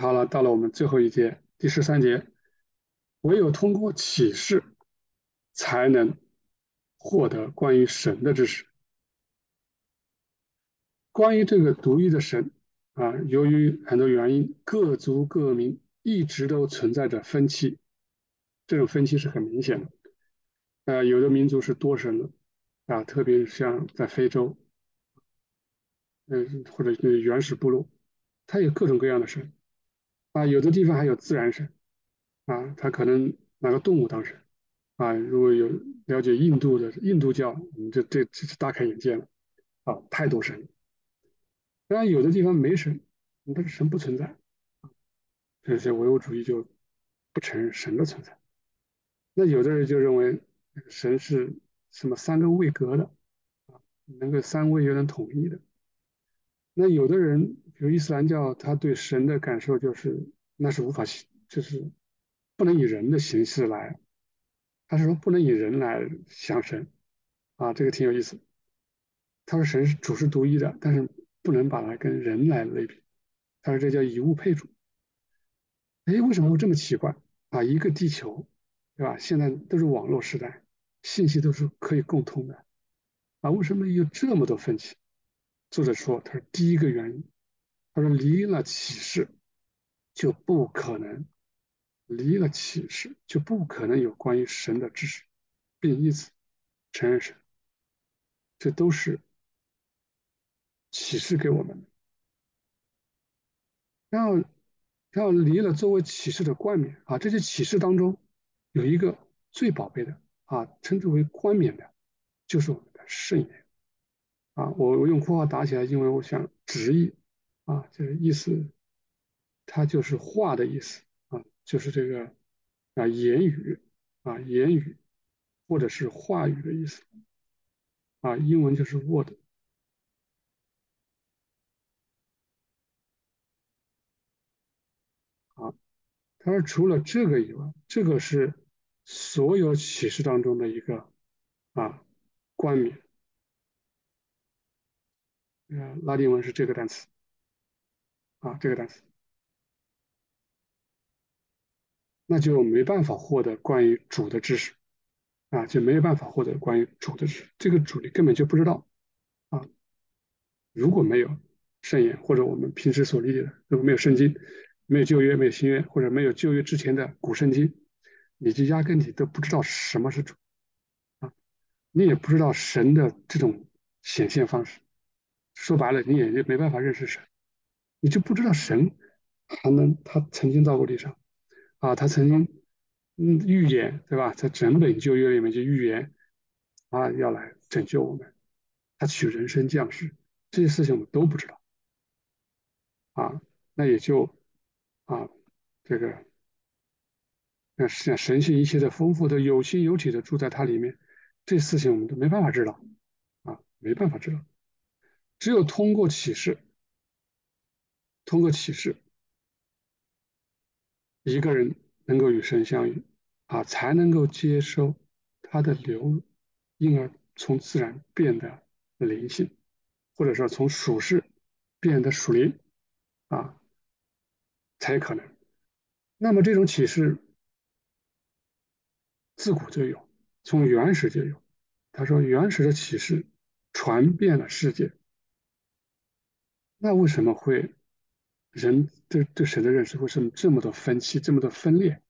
好了，到了我们最后一节，第十三节，唯有通过启示，才能获得关于神的知识。关于这个独一的神啊，由于很多原因，各族各民一直都存在着分歧，这种分歧是很明显的。呃，有的民族是多神的啊，特别像在非洲，嗯，或者是原始部落，它有各种各样的神。啊，有的地方还有自然神，啊，他可能拿个动物当神，啊，如果有了解印度的印度教，我们就这这是大开眼界了，啊，太多神。当然，有的地方没神，但是神不存在，这些唯物主义就不承认神的存在。那有的人就认为神是什么三个位格的，啊，能够三位又能统一的。那有的人，比如伊斯兰教，他对神的感受就是，那是无法，就是不能以人的形式来，他是说不能以人来想神，啊，这个挺有意思。他说神是主是独一的，但是不能把它跟人来类比，他说这叫以物配主。哎，为什么会这么奇怪？啊，一个地球，对吧？现在都是网络时代，信息都是可以共通的，啊，为什么有这么多分歧？作者说：“他说第一个原因，说离了启示，就不可能离了启示就不可能有关于神的知识，并因此承认神。这都是启示给我们的。然后，然后离了作为启示的冠冕啊，这些启示当中有一个最宝贝的啊，称之为冠冕的，就是我们的圣言。”啊，我我用括号打起来，因为我想直译，啊，就是意思，它就是话的意思，啊，就是这个啊言语，啊言语，或者是话语的意思，啊，英文就是 word，啊，他说除了这个以外，这个是所有启示当中的一个啊冠冕。嗯，拉丁文是这个单词，啊，这个单词，那就没办法获得关于主的知识，啊，就没有办法获得关于主的知识，这个主你根本就不知道，啊，如果没有圣言或者我们平时所理解的，如果没有圣经，没有旧约，没有新约，或者没有旧约之前的古圣经，你就压根你都不知道什么是主，啊，你也不知道神的这种显现方式。说白了，你也就没办法认识神，你就不知道神还能他曾经到过地上啊，他曾经嗯预言对吧，在整本旧约里面就预言啊要来拯救我们，他取人生降世这些事情我们都不知道啊，那也就啊这个那像神性一切的丰富的有形有体的住在它里面，这事情我们都没办法知道啊，没办法知道。只有通过启示，通过启示，一个人能够与神相遇，啊，才能够接收他的流，因而从自然变得灵性，或者说从属世变得属灵，啊，才可能。那么这种启示自古就有，从原始就有。他说，原始的启示传遍了世界。那为什么会人对对神的认识为什么这么多分歧，这么多分裂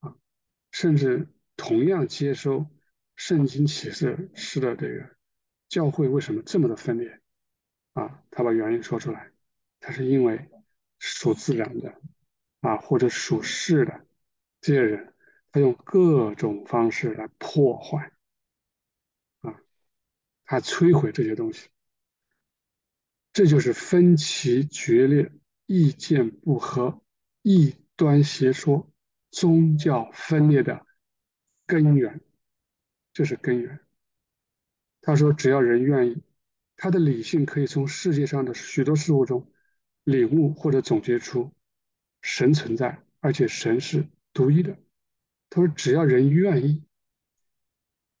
啊？甚至同样接收圣经启示式的这个教会为什么这么的分裂啊？他把原因说出来，他是因为属自然的啊或者属世的这些人，他用各种方式来破坏啊，他摧毁这些东西。这就是分歧决裂、意见不合、异端邪说、宗教分裂的根源，这是根源。他说：“只要人愿意，他的理性可以从世界上的许多事物中领悟或者总结出神存在，而且神是独一的。”他说：“只要人愿意，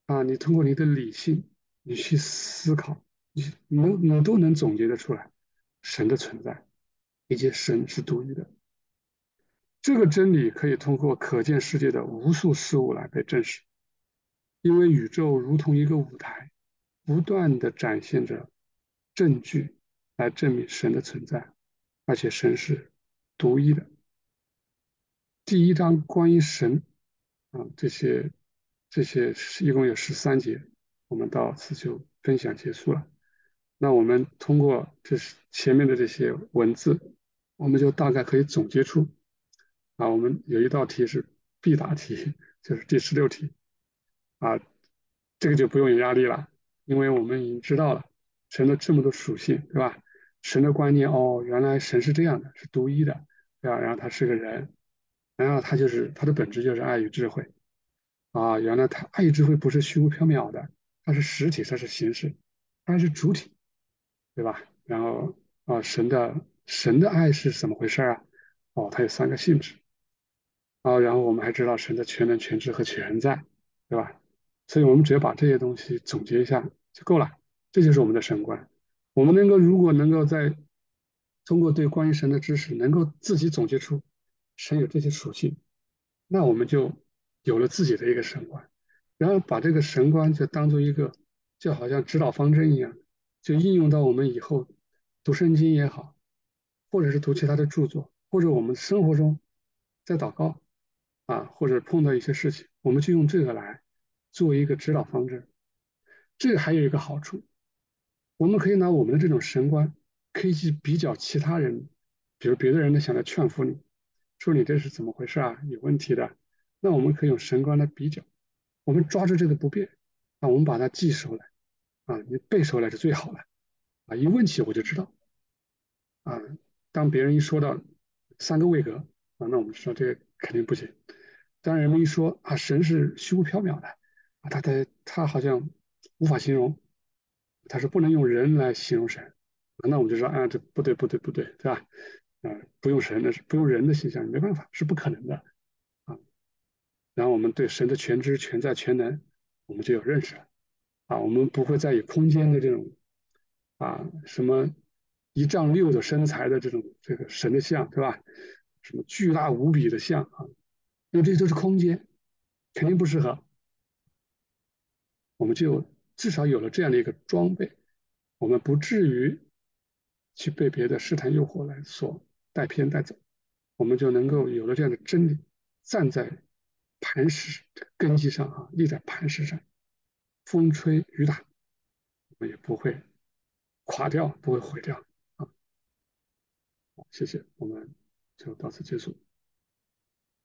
啊，你通过你的理性，你去思考。”你能，你都能总结得出来，神的存在，以及神是独一的，这个真理可以通过可见世界的无数事物来被证实，因为宇宙如同一个舞台，不断的展现着证据来证明神的存在，而且神是独一的。第一章关于神啊这些这些一共有十三节，我们到此就分享结束了。那我们通过这是前面的这些文字，我们就大概可以总结出。啊，我们有一道题是必答题，就是第十六题，啊，这个就不用有压力了，因为我们已经知道了神的这么多属性，对吧？神的观念，哦，原来神是这样的，是独一的，对吧？然后他是个人，然后他就是他的本质就是爱与智慧，啊，原来他爱与智慧不是虚无缥缈的，它是实体，它是形式，它是主体，对吧？然后啊，神的神的爱是怎么回事啊？哦，它有三个性质。啊，然后我们还知道神的全能、全知和全在，对吧？所以，我们只要把这些东西总结一下就够了。这就是我们的神观。我们能够，如果能够在通过对关于神的知识，能够自己总结出神有这些属性，那我们就有了自己的一个神观。然后把这个神观就当做一个，就好像指导方针一样，就应用到我们以后读圣经也好，或者是读其他的著作，或者我们生活中在祷告。啊，或者碰到一些事情，我们就用这个来做一个指导方针。这个还有一个好处，我们可以拿我们的这种神观，可以去比较其他人，比如别的人呢想来劝服你，说你这是怎么回事啊，有问题的。那我们可以用神观来比较，我们抓住这个不变，啊，我们把它记熟来，啊，你背熟来是最好了，啊，一问起我就知道，啊，当别人一说到三个位格，啊，那我们知道这个肯定不行。当人们一说啊，神是虚无缥缈的啊，他他他好像无法形容，他是不能用人来形容神，那我们就说啊，这不对不对不对，对吧？啊，不用神的是不用人的形象，没办法，是不可能的啊。然后我们对神的全知全在全能，我们就有认识了啊，我们不会再以空间的这种啊什么一丈六的身材的这种这个神的像，对吧？什么巨大无比的像啊。因为这都是空间，肯定不适合。我们就至少有了这样的一个装备，我们不至于去被别的试探诱惑来所带偏带走。我们就能够有了这样的真理，站在磐石根基上啊，立在磐石上，风吹雨打，我们也不会垮掉，不会毁掉。好谢谢，我们就到此结束。